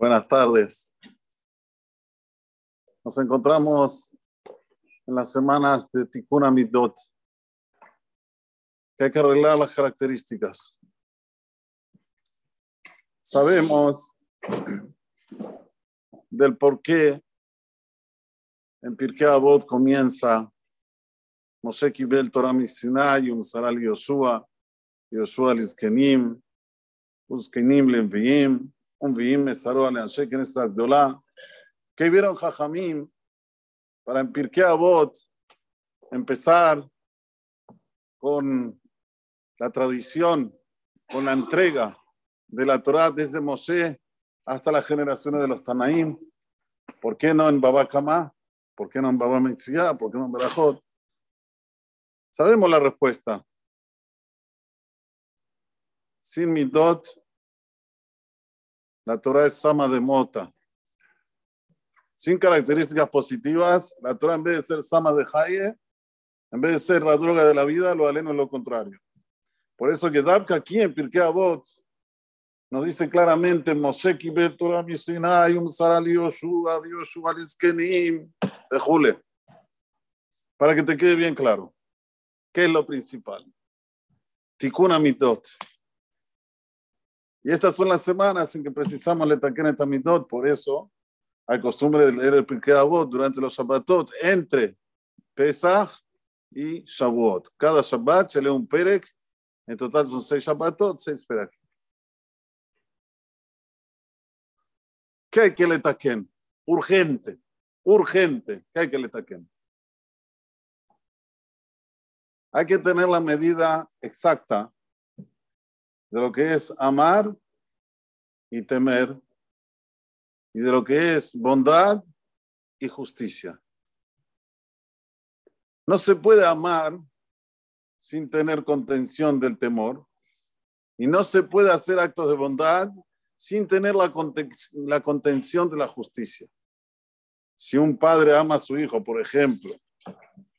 Buenas tardes. Nos encontramos en las semanas de Tikkun Amidot, que hay que arreglar las características. Sabemos del por qué en Pirkei Avot comienza Moshe Kibel Torah Misinai, Saral Yoshua, Yoshua Lizkenim, Uzkenim Lenviim, Mesaro Aleanshe Knesset Gdolah, que vieron Jajamim para en Pirkei Avot empezar con la tradición, con la entrega de la Torah desde Moshe hasta las generaciones de los Tanaim. ¿Por qué no en Baba Kama? ¿Por qué no en Baba Metzia? ¿Por qué no en Berajot? Sabemos la respuesta. Sin Midot, la Torah es Sama de Mota. Sin características positivas, la Torah en vez de ser Sama de Haye, en vez de ser la droga de la vida, lo aleno es lo contrario. Por eso que Dabka aquí en Pirkei Avot nos dice claramente Moshe Kibet Torah Misinai, um Saral Yoshua, Yoshua Lizkenim, de Jule. Para que te quede bien claro. ¿Qué es lo principal? Tikkun Amitot. Y estas son las semanas en que precisamos Takenet Amitot, por eso hay costumbre de leer el Pirkei Avot durante los Shabbatot, entre Pesach y Shavuot. Cada Shabbat se lee un Perek, en total son seis Shabbatot, seis Perek. ¿Qué hay que le taquen? Urgente, urgente. ¿Qué hay que le taquen? Hay que tener la medida exacta de lo que es amar y temer y de lo que es bondad y justicia. No se puede amar sin tener contención del temor y no se puede hacer actos de bondad sin tener la, la contención de la justicia. Si un padre ama a su hijo, por ejemplo,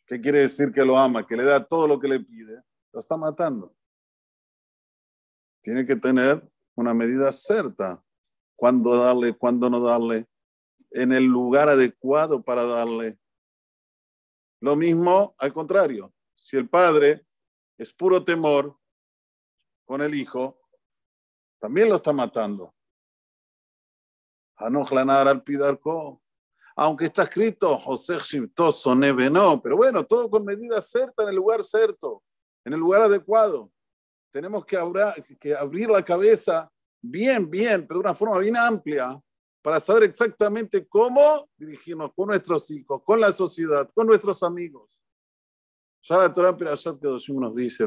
¿qué quiere decir que lo ama? Que le da todo lo que le pide, lo está matando. Tiene que tener una medida cierta. Cuándo darle, cuándo no darle, en el lugar adecuado para darle. Lo mismo al contrario. Si el padre es puro temor con el hijo, también lo está matando. Al pidarco. Aunque está escrito José Shiptoso no, pero bueno, todo con medida cierta en el lugar cierto, en el lugar adecuado. Tenemos que, que abrir la cabeza bien, bien, pero de una forma bien amplia, para saber exactamente cómo dirigirnos con nuestros hijos, con la sociedad, con nuestros amigos. Ya la Torah Pirashat Kedoshim nos dice,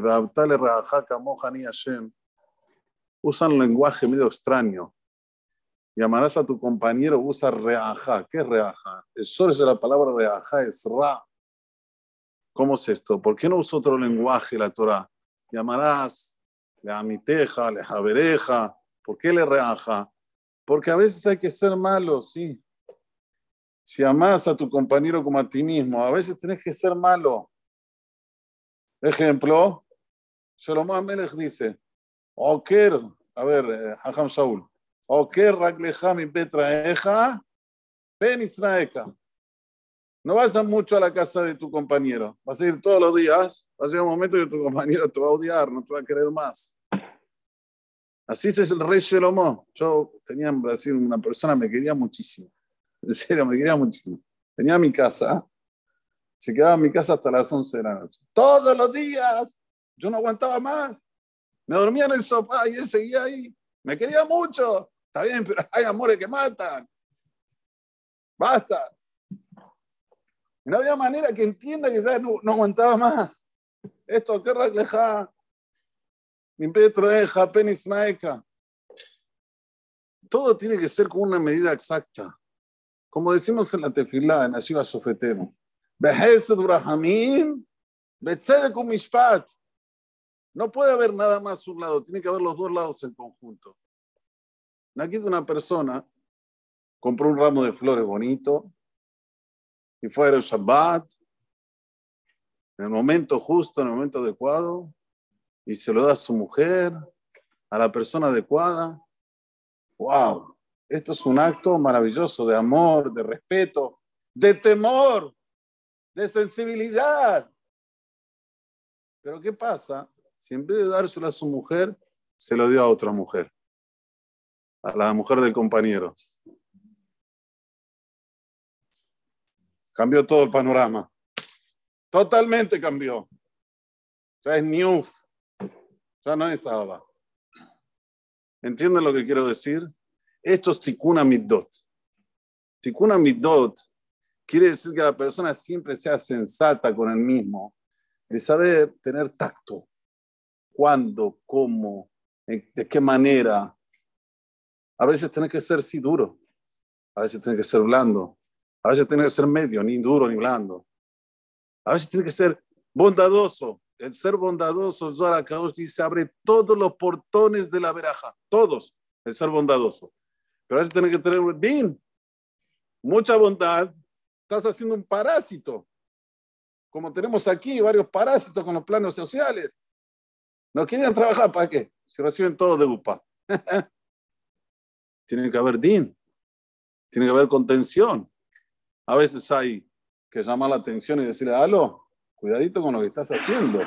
usan un lenguaje medio extraño. Llamarás a tu compañero, usa reaja. ¿Qué es reaja? El sol de la palabra reaja es ra. ¿Cómo es esto? ¿Por qué no usa otro lenguaje la Torah? Llamarás le amiteja, le jabereja. ¿Por qué le reaja? Porque a veces hay que ser malo, sí. Si amas a tu compañero como a ti mismo, a veces tenés que ser malo. Ejemplo, Shlomo Amelech dice, Oker, a ver, eh, Hajam Shaul, Oker ragleja mi petraeja, pen israeka. No vayas mucho a la casa de tu compañero. Vas a ir todos los días. Va a llegar un momento que tu compañero te va a odiar, no te va a querer más. Así es el rey Shelomó. Yo tenía en Brasil una persona me quería muchísimo. En serio, me quería muchísimo. Tenía mi casa. Se quedaba en mi casa hasta las 11 de la noche. Todos los días. Yo no aguantaba más. Me dormía en el sofá y él seguía ahí. Me quería mucho. Está bien, pero hay amores que matan. Basta. No había manera que entienda que ya no, aguantaba más. Esto, que refleja todo tiene que ser con una medida exacta. Como decimos en la tefilá, en Ashiva Sofetero. No puede haber nada más un lado, tiene que haber los dos lados en conjunto. Aquí una persona compró un ramo de flores bonito y fue el Shabbat en el momento justo, en el momento adecuado, y se lo da a su mujer, a la persona adecuada. ¡Wow! Esto es un acto maravilloso de amor, de respeto, de temor, de sensibilidad. Pero ¿qué pasa? Si en vez de dárselo a su mujer, se lo dio a otra mujer, a la mujer del compañero. Cambió todo el panorama. Totalmente cambió. Ya es new. Ya no es Abba. ¿Entienden lo que quiero decir? Esto es tikkun middot. Tikkun middot quiere decir que la persona siempre sea sensata con el mismo, de saber tener tacto. ¿Cuándo? ¿Cómo? ¿De qué manera? A veces tiene que ser sí duro, a veces tiene que ser blando, a veces tiene que ser medio, ni duro ni blando. A veces tiene que ser bondadoso. El ser bondadoso, Zohar dice, abre todos los portones de la veraja, todos, el ser bondadoso. Pero a veces tiene que tener un din, mucha bondad, estás haciendo un parásito. Como tenemos aquí varios parásitos con los planos sociales. No quieren trabajar, ¿para qué? Si reciben todo de UPA. tiene que haber din, tiene que haber contención. A veces hay que llamar la atención y decirle, aló, cuidadito con lo que estás haciendo,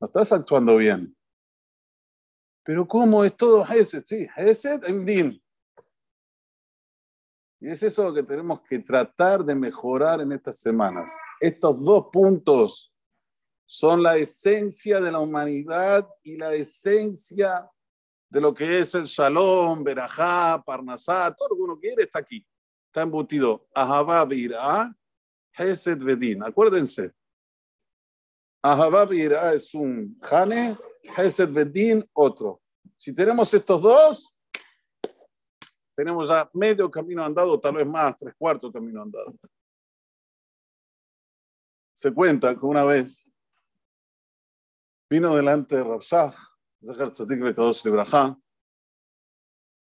no estás actuando bien. Pero ¿cómo es todo Hesed? Sí, Hesed en Din. Y es eso lo que tenemos que tratar de mejorar en estas semanas. Estos dos puntos son la esencia de la humanidad y la esencia de lo que es el Shalom, Berajá, Parnasá, todo lo que uno quiere está aquí. Está embutido. Ahabá, Birá, Hesed, Bedin. Acuérdense. Ahabá, Birá es un Hane, Hesed, Bedin, otro. Si tenemos estos dos, tenemos ya medio camino andado, tal vez más, tres cuartos camino andado. Se cuenta que una vez vino delante de Rabshah,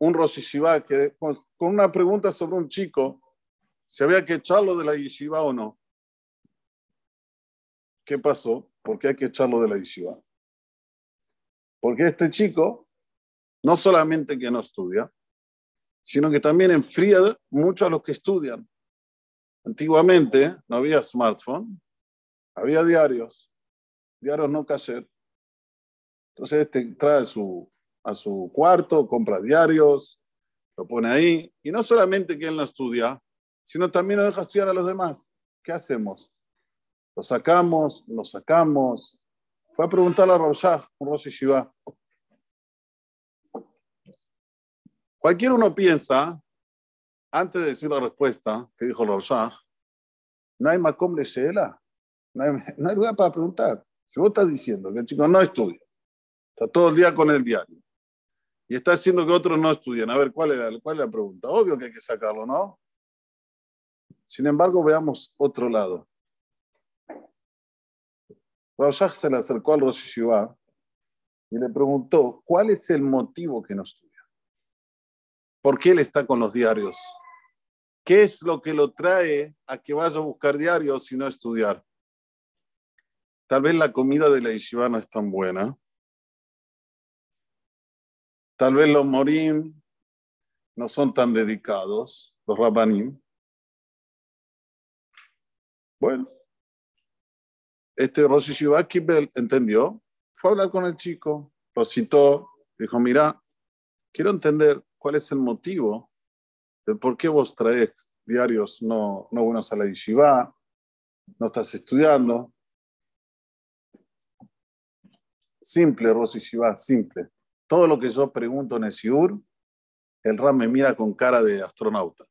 un Rosh que con una pregunta sobre un chico, si había que echarlo de la yeshiva o no. ¿Qué pasó? ¿Por qué hay que echarlo de la yeshiva? Porque este chico no solamente que no estudia, sino que también enfría mucho a los que estudian. Antiguamente no había smartphone, había diarios, diarios no caser. Entonces este trae su, a su cuarto, compra diarios, lo pone ahí, y no solamente que él no estudia, sino también lo deja estudiar a los demás. ¿Qué hacemos? Lo sacamos, lo sacamos. Fue a preguntarle a Roshah, Rosh Shiva. Cualquier uno piensa, antes de decir la respuesta que dijo Roshah, no hay Makom Shela, no hay, no hay lugar para preguntar. Si vos estás diciendo que el chico no estudia, está todo el día con el diario, y está haciendo que otros no estudien, a ver, ¿cuál es, la, cuál es la pregunta? Obvio que hay que sacarlo, ¿no? Sin embargo, veamos otro lado. Roshah se le acercó al Rosh y le preguntó, ¿cuál es el motivo que no estudia? ¿Por qué él está con los diarios? ¿Qué es lo que lo trae a que vaya a buscar diarios y no estudiar? Tal vez la comida de la yeshiva no es tan buena. Tal vez los morim no son tan dedicados, los rabanim. Bueno, este Rosh Yeshiva Kibel entendió, fue a hablar con el chico, lo citó, dijo, mira, quiero entender cuál es el motivo de por qué vos traes diarios no, no buenos a la yeshiva, no estás estudiando. Simple, Rosh Yeshiva, simple. Todo lo que yo pregunto en el Shiur, el Ram me mira con cara de astronauta.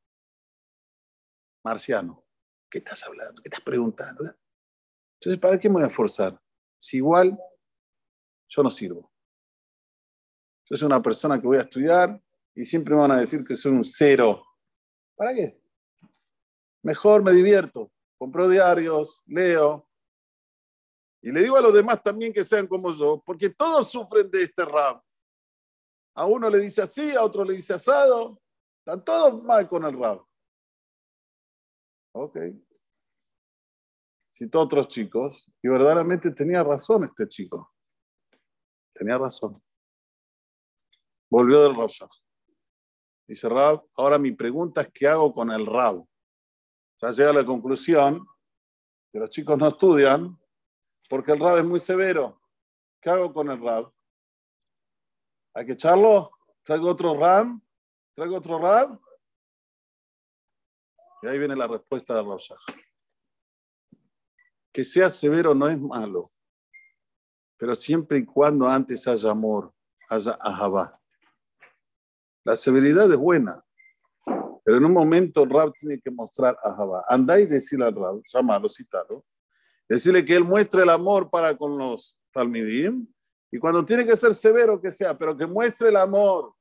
Marciano. ¿Qué estás hablando? ¿Qué estás preguntando? Entonces, ¿para qué me voy a esforzar? Si igual yo no sirvo. Yo soy una persona que voy a estudiar y siempre me van a decir que soy un cero. ¿Para qué? Mejor me divierto. Compro diarios, leo. Y le digo a los demás también que sean como yo, porque todos sufren de este rap. A uno le dice así, a otro le dice asado. Están todos mal con el rap. Ok. Citó otros chicos y verdaderamente tenía razón este chico. Tenía razón. Volvió del Rosh Dice Rab, ahora mi pregunta es, ¿qué hago con el Rab? Ya llega a la conclusión que los chicos no estudian porque el Rab es muy severo. ¿Qué hago con el Rab? ¿Hay que echarlo? ¿Traigo otro Ram? ¿Traigo otro Rab? Y ahí viene la respuesta de Rab Que sea severo no es malo, pero siempre y cuando antes haya amor, haya ahabá. La severidad es buena, pero en un momento el Rab tiene que mostrar a Jabá. Andá y decirle al Rab, llámalo, citalo, decirle que él muestre el amor para con los Talmidim, y cuando tiene que ser severo que sea, pero que muestre el amor.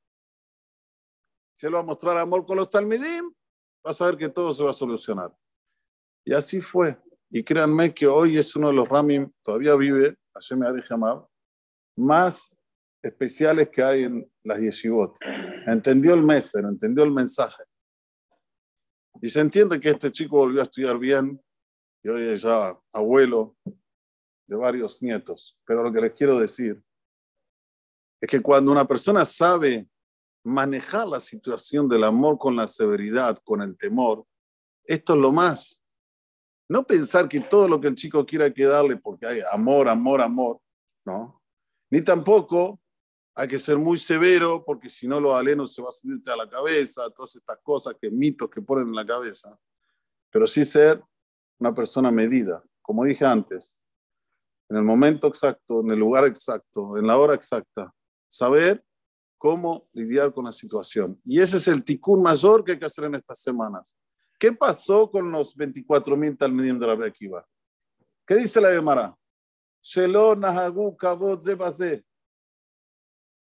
Si él va a mostrar amor con los Talmidim, va a saber que todo se va a solucionar. Y así fue. Y créanme que hoy es uno de los Ramim, todavía vive, Hashem llamado, más especiales que hay en las yeshivot. Entendió el meser, entendió el mensaje. Y se entiende que este chico volvió a estudiar bien y hoy es ya abuelo de varios nietos. Pero lo que les quiero decir es que cuando una persona sabe manejar la situación del amor con la severidad, con el temor, esto es lo más. No pensar que todo lo que el chico quiera que darle porque hay amor, amor, amor, ¿no? Ni tampoco hay que ser muy severo porque si no los alenos se va a subirte a la cabeza, todas estas cosas, que mitos que ponen en la cabeza. Pero sí ser una persona medida, como dije antes, en el momento exacto, en el lugar exacto, en la hora exacta, saber cómo lidiar con la situación. Y ese es el ticún mayor que hay que hacer en estas semanas. ¿Qué pasó con los 24.000 talmidim de la Bekiva? ¿Qué dice la Gemara?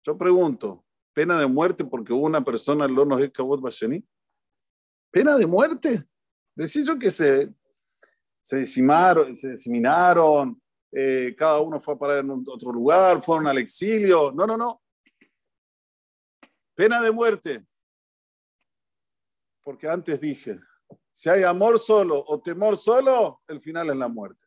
Yo pregunto, ¿pena de muerte porque una persona en Lonos Kabot Basheni? ¿Pena de muerte? Decir yo que se, se decimaron, se diseminaron, eh, cada uno fue a parar en otro lugar, fueron al exilio. No, no, no. Pena de muerte. Porque antes dije, si hay amor solo o temor solo, el final es la muerte.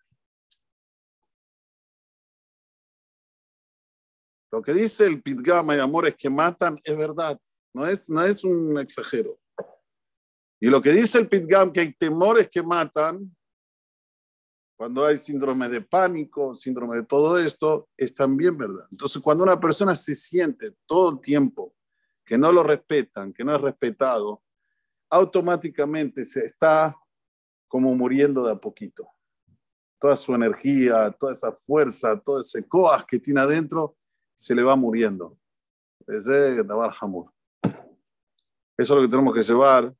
Lo que dice el Pitgama y amores que matan es verdad, no es, no es un exagero. Y lo que dice el Pitgam, que hay temores que matan, cuando hay síndrome de pánico, síndrome de todo esto, es también verdad. Entonces, cuando una persona se siente todo el tiempo que no lo respetan, que no es respetado, automáticamente se está como muriendo de a poquito. Toda su energía, toda esa fuerza, todo ese coas que tiene adentro, se le va muriendo. Ese es Hamur. Eso es lo que tenemos que llevar,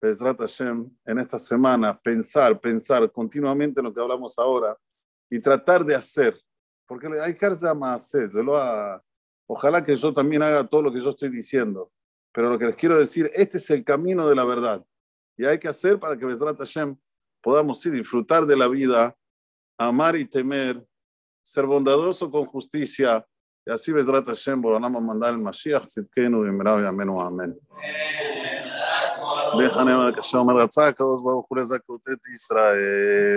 en esta semana, pensar, pensar continuamente en lo que hablamos ahora y tratar de hacer. Porque hay que hacer, ojalá que yo también haga todo lo que yo estoy diciendo. Pero lo que les quiero decir, este es el camino de la verdad. Y hay que hacer para que Bezrat Hashem podamos ir, disfrutar de la vida, amar y temer, ser bondadoso con justicia, y así Bezrat Hashem, a mandar el Mashiach, Tzidkenu, Bimerav, Amenu, Amén. Que se me רצה הקדוש ברוך הוא לזכות את ישראל.